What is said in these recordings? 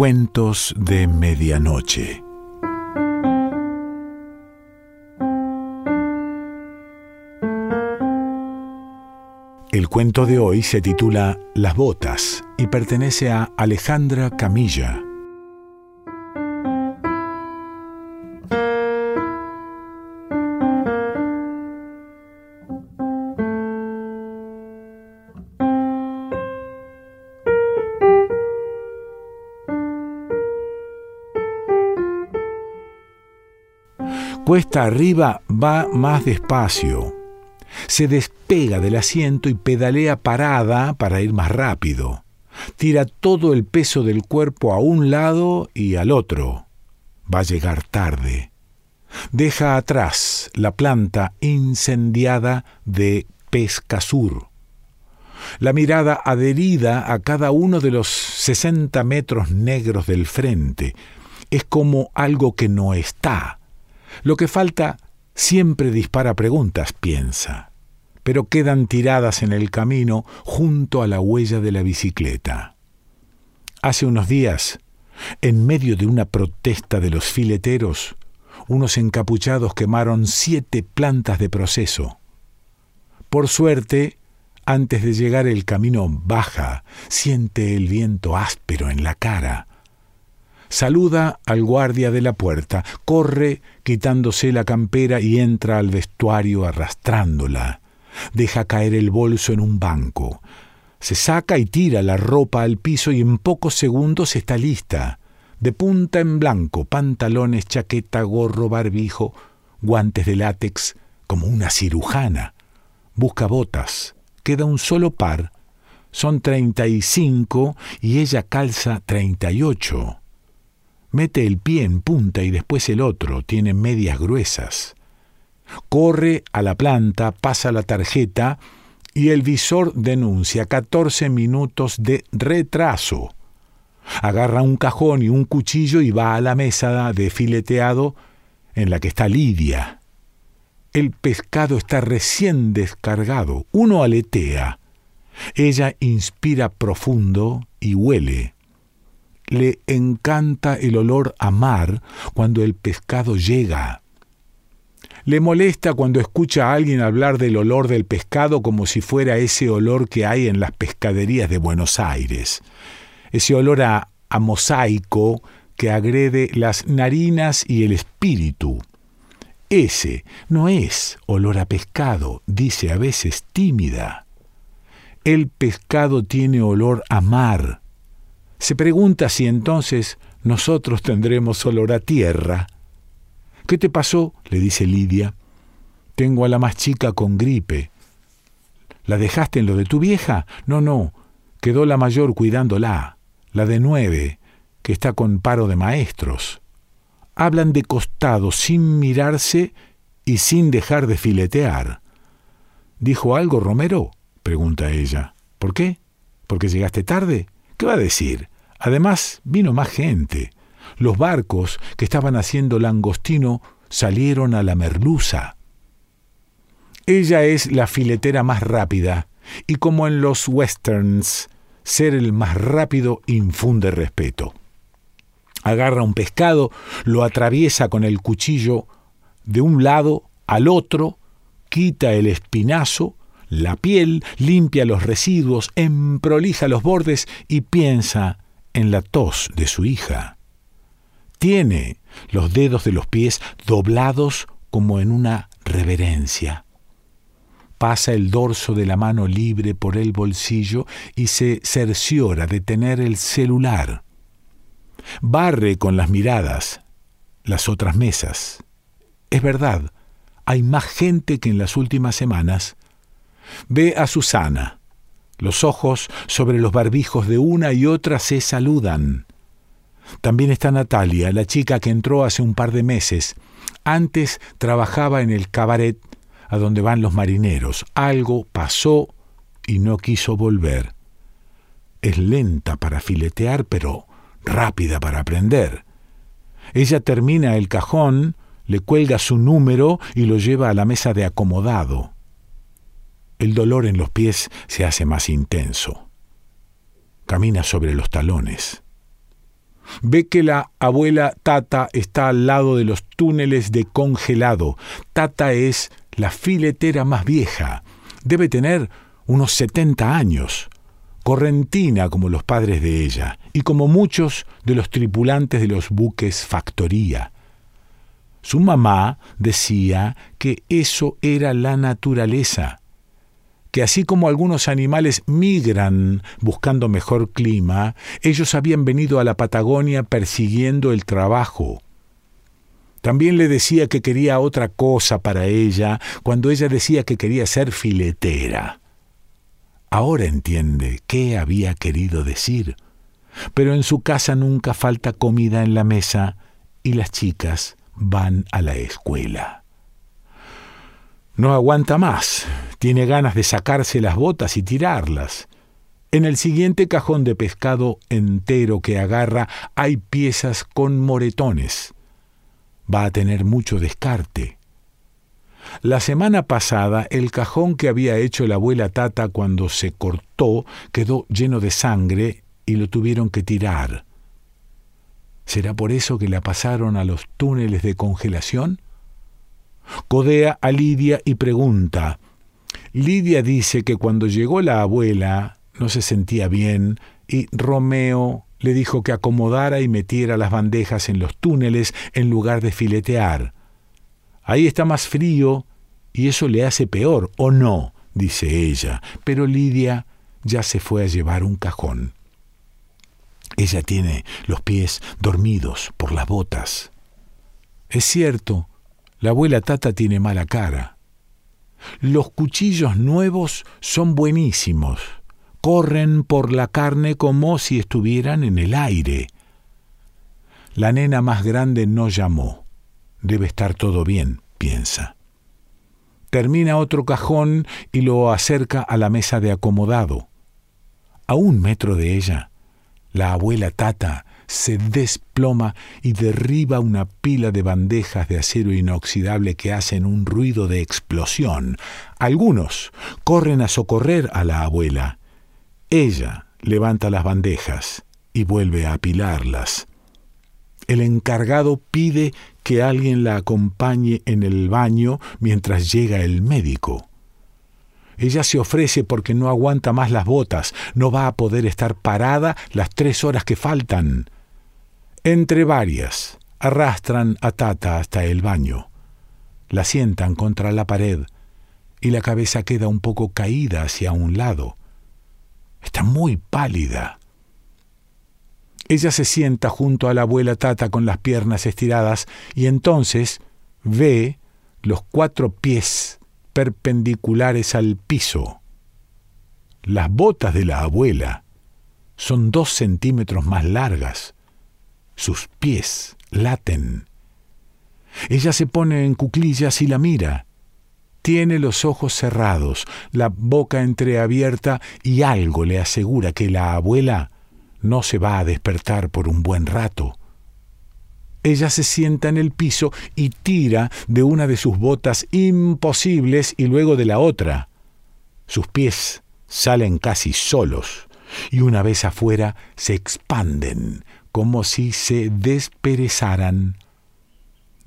Cuentos de Medianoche. El cuento de hoy se titula Las botas y pertenece a Alejandra Camilla. Cuesta arriba va más despacio. Se despega del asiento y pedalea parada para ir más rápido. Tira todo el peso del cuerpo a un lado y al otro. Va a llegar tarde. Deja atrás la planta incendiada de Pescasur. La mirada adherida a cada uno de los 60 metros negros del frente. Es como algo que no está lo que falta siempre dispara preguntas, piensa, pero quedan tiradas en el camino junto a la huella de la bicicleta. Hace unos días, en medio de una protesta de los fileteros, unos encapuchados quemaron siete plantas de proceso. Por suerte, antes de llegar el camino baja, siente el viento áspero en la cara Saluda al guardia de la puerta, corre quitándose la campera y entra al vestuario arrastrándola. Deja caer el bolso en un banco. Se saca y tira la ropa al piso y en pocos segundos está lista. De punta en blanco, pantalones, chaqueta, gorro, barbijo, guantes de látex, como una cirujana. Busca botas. Queda un solo par. Son treinta y cinco y ella calza treinta y ocho. Mete el pie en punta y después el otro, tiene medias gruesas. Corre a la planta, pasa la tarjeta y el visor denuncia 14 minutos de retraso. Agarra un cajón y un cuchillo y va a la mesa de fileteado en la que está Lidia. El pescado está recién descargado, uno aletea. Ella inspira profundo y huele le encanta el olor a mar cuando el pescado llega. Le molesta cuando escucha a alguien hablar del olor del pescado como si fuera ese olor que hay en las pescaderías de Buenos Aires, ese olor a, mosaico que agrede las narinas y el espíritu. Ese no es olor a pescado, dice a veces tímida. El pescado tiene olor a mar, se pregunta si entonces nosotros tendremos olor a tierra. ¿Qué te pasó? le dice Lidia. Tengo a la más chica con gripe. ¿La dejaste en lo de tu vieja? No, no. Quedó la mayor cuidándola, la de nueve, que está con paro de maestros. Hablan de costado sin mirarse y sin dejar de filetear. ¿Dijo algo Romero? pregunta ella. ¿Por qué? ¿Porque llegaste tarde? ¿Qué va a decir? Además, vino más gente. Los barcos que estaban haciendo langostino salieron a la merluza. Ella es la filetera más rápida, y como en los westerns, ser el más rápido infunde respeto. Agarra un pescado, lo atraviesa con el cuchillo de un lado al otro, quita el espinazo, la piel, limpia los residuos, emprolija los bordes y piensa en la tos de su hija. Tiene los dedos de los pies doblados como en una reverencia. Pasa el dorso de la mano libre por el bolsillo y se cerciora de tener el celular. Barre con las miradas las otras mesas. Es verdad, hay más gente que en las últimas semanas. Ve a Susana los ojos sobre los barbijos de una y otra se saludan. También está Natalia, la chica que entró hace un par de meses. Antes trabajaba en el cabaret a donde van los marineros. Algo pasó y no quiso volver. Es lenta para filetear, pero rápida para aprender. Ella termina el cajón, le cuelga su número y lo lleva a la mesa de acomodado el dolor en los pies se hace más intenso. Camina sobre los talones. Ve que la abuela Tata está al lado de los túneles de congelado. Tata es la filetera más vieja. Debe tener unos 70 años. Correntina como los padres de ella y como muchos de los tripulantes de los buques factoría. Su mamá decía que eso era la naturaleza que así como algunos animales migran buscando mejor clima, ellos habían venido a la Patagonia persiguiendo el trabajo. También le decía que quería otra cosa para ella cuando ella decía que quería ser filetera. Ahora entiende qué había querido decir. Pero en su casa nunca falta comida en la mesa y las chicas van a la escuela. No aguanta más, tiene ganas de sacarse las botas y tirarlas. En el siguiente cajón de pescado entero que agarra hay piezas con moretones. Va a tener mucho descarte. La semana pasada el cajón que había hecho la abuela Tata cuando se cortó quedó lleno de sangre y lo tuvieron que tirar. ¿Será por eso que la pasaron a los túneles de congelación? Codea a Lidia y pregunta, Lidia dice que cuando llegó la abuela no se sentía bien y Romeo le dijo que acomodara y metiera las bandejas en los túneles en lugar de filetear. Ahí está más frío y eso le hace peor, ¿o no? dice ella, pero Lidia ya se fue a llevar un cajón. Ella tiene los pies dormidos por las botas. Es cierto, la abuela Tata tiene mala cara. Los cuchillos nuevos son buenísimos. Corren por la carne como si estuvieran en el aire. La nena más grande no llamó. Debe estar todo bien, piensa. Termina otro cajón y lo acerca a la mesa de acomodado. A un metro de ella, la abuela Tata se desploma y derriba una pila de bandejas de acero inoxidable que hacen un ruido de explosión. Algunos corren a socorrer a la abuela. Ella levanta las bandejas y vuelve a apilarlas. El encargado pide que alguien la acompañe en el baño mientras llega el médico. Ella se ofrece porque no aguanta más las botas, no va a poder estar parada las tres horas que faltan. Entre varias, arrastran a Tata hasta el baño. La sientan contra la pared y la cabeza queda un poco caída hacia un lado. Está muy pálida. Ella se sienta junto a la abuela Tata con las piernas estiradas y entonces ve los cuatro pies perpendiculares al piso. Las botas de la abuela son dos centímetros más largas sus pies laten. Ella se pone en cuclillas y la mira. Tiene los ojos cerrados, la boca entreabierta y algo le asegura que la abuela no se va a despertar por un buen rato. Ella se sienta en el piso y tira de una de sus botas imposibles y luego de la otra. Sus pies salen casi solos y una vez afuera se expanden, como si se desperezaran.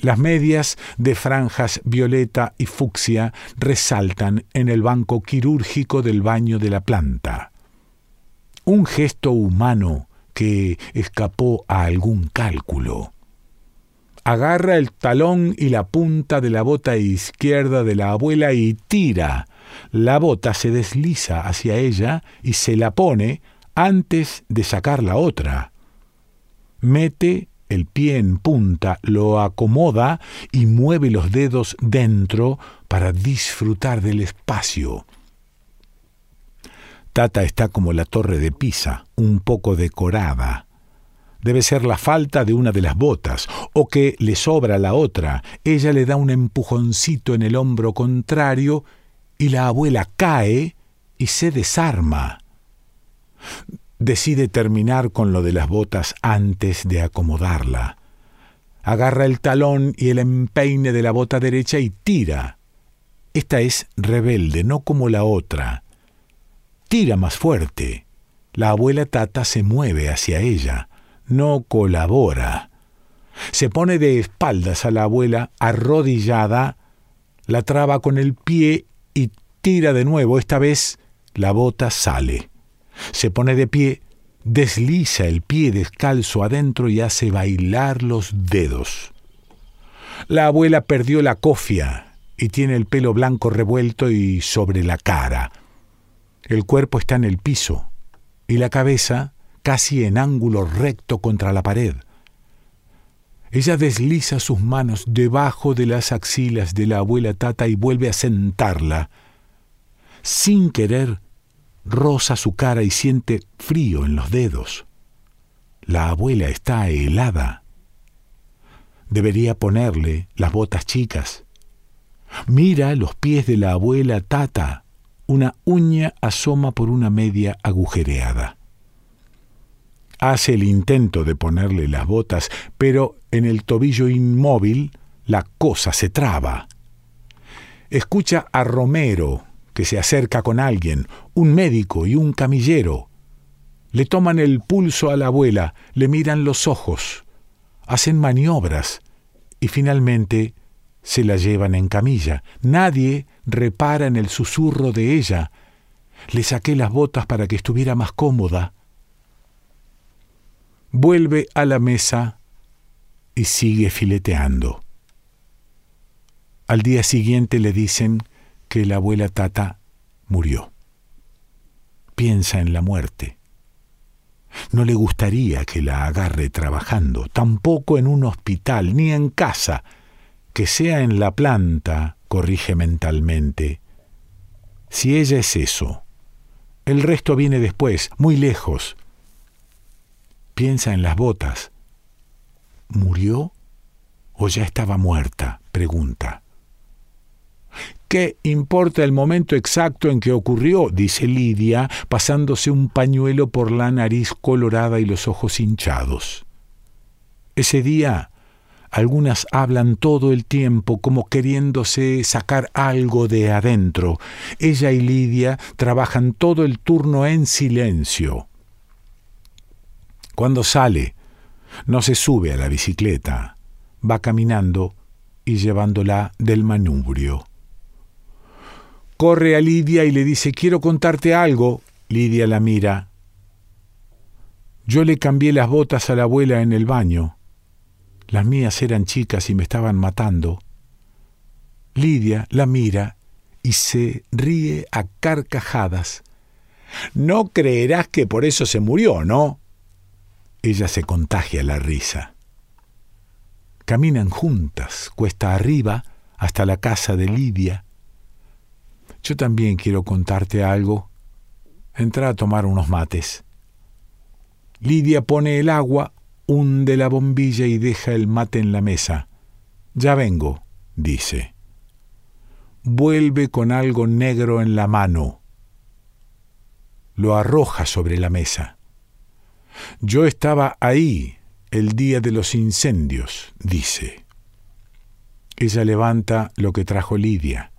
Las medias de franjas violeta y fucsia resaltan en el banco quirúrgico del baño de la planta. Un gesto humano que escapó a algún cálculo. Agarra el talón y la punta de la bota izquierda de la abuela y tira. La bota se desliza hacia ella y se la pone antes de sacar la otra mete el pie en punta, lo acomoda y mueve los dedos dentro para disfrutar del espacio. Tata está como la torre de Pisa, un poco decorada. Debe ser la falta de una de las botas, o que le sobra la otra. Ella le da un empujoncito en el hombro contrario y la abuela cae y se desarma decide terminar con lo de las botas antes de acomodarla. Agarra el talón y el empeine de la bota derecha y tira. Esta es rebelde, no como la otra. Tira más fuerte. La abuela Tata se mueve hacia ella. no colabora. Se pone de espaldas a la abuela, arrodillada, la traba con el pie y tira de nuevo. Esta vez la bota sale. Se pone de pie, desliza el pie descalzo adentro y hace bailar los dedos. La abuela perdió la cofia y tiene el pelo blanco revuelto y sobre la cara. El cuerpo está en el piso y la cabeza casi en ángulo recto contra la pared. Ella desliza sus manos debajo de las axilas de la abuela Tata y vuelve a sentarla. Sin querer, roza su cara y siente frío en los dedos. La abuela está helada. Debería ponerle las botas chicas. Mira los pies de la abuela Tata. Una uña asoma por una media agujereada. Hace el intento de ponerle las botas, pero en el tobillo inmóvil la cosa se traba. Escucha a Romero, que se acerca con alguien, un médico y un camillero. Le toman el pulso a la abuela, le miran los ojos, hacen maniobras y finalmente se la llevan en camilla. Nadie repara en el susurro de ella. Le saqué las botas para que estuviera más cómoda. Vuelve a la mesa y sigue fileteando. Al día siguiente le dicen que la abuela Tata murió. Piensa en la muerte. No le gustaría que la agarre trabajando, tampoco en un hospital, ni en casa, que sea en la planta, corrige mentalmente. Si ella es eso, el resto viene después, muy lejos. Piensa en las botas. ¿Murió o ya estaba muerta? pregunta. ¿Qué importa el momento exacto en que ocurrió? dice Lidia, pasándose un pañuelo por la nariz colorada y los ojos hinchados. Ese día algunas hablan todo el tiempo como queriéndose sacar algo de adentro. Ella y Lidia trabajan todo el turno en silencio. Cuando sale, no se sube a la bicicleta, va caminando y llevándola del manubrio. Corre a Lidia y le dice, quiero contarte algo. Lidia la mira. Yo le cambié las botas a la abuela en el baño. Las mías eran chicas y me estaban matando. Lidia la mira y se ríe a carcajadas. No creerás que por eso se murió, ¿no? Ella se contagia la risa. Caminan juntas, cuesta arriba, hasta la casa de Lidia. Yo también quiero contarte algo. Entra a tomar unos mates. Lidia pone el agua, hunde la bombilla y deja el mate en la mesa. Ya vengo, dice. Vuelve con algo negro en la mano. Lo arroja sobre la mesa. Yo estaba ahí el día de los incendios, dice. Ella levanta lo que trajo Lidia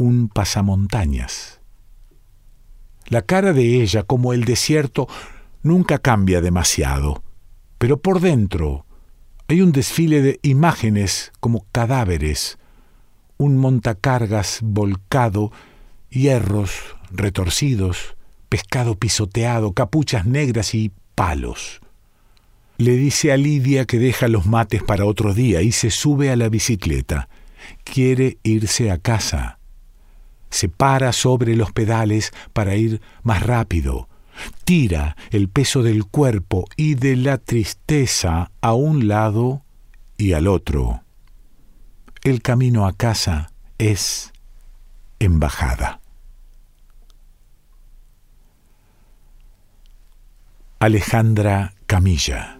un pasamontañas. La cara de ella, como el desierto, nunca cambia demasiado, pero por dentro hay un desfile de imágenes como cadáveres, un montacargas volcado, hierros retorcidos, pescado pisoteado, capuchas negras y palos. Le dice a Lidia que deja los mates para otro día y se sube a la bicicleta. Quiere irse a casa se para sobre los pedales para ir más rápido, tira el peso del cuerpo y de la tristeza a un lado y al otro. El camino a casa es embajada. Alejandra Camilla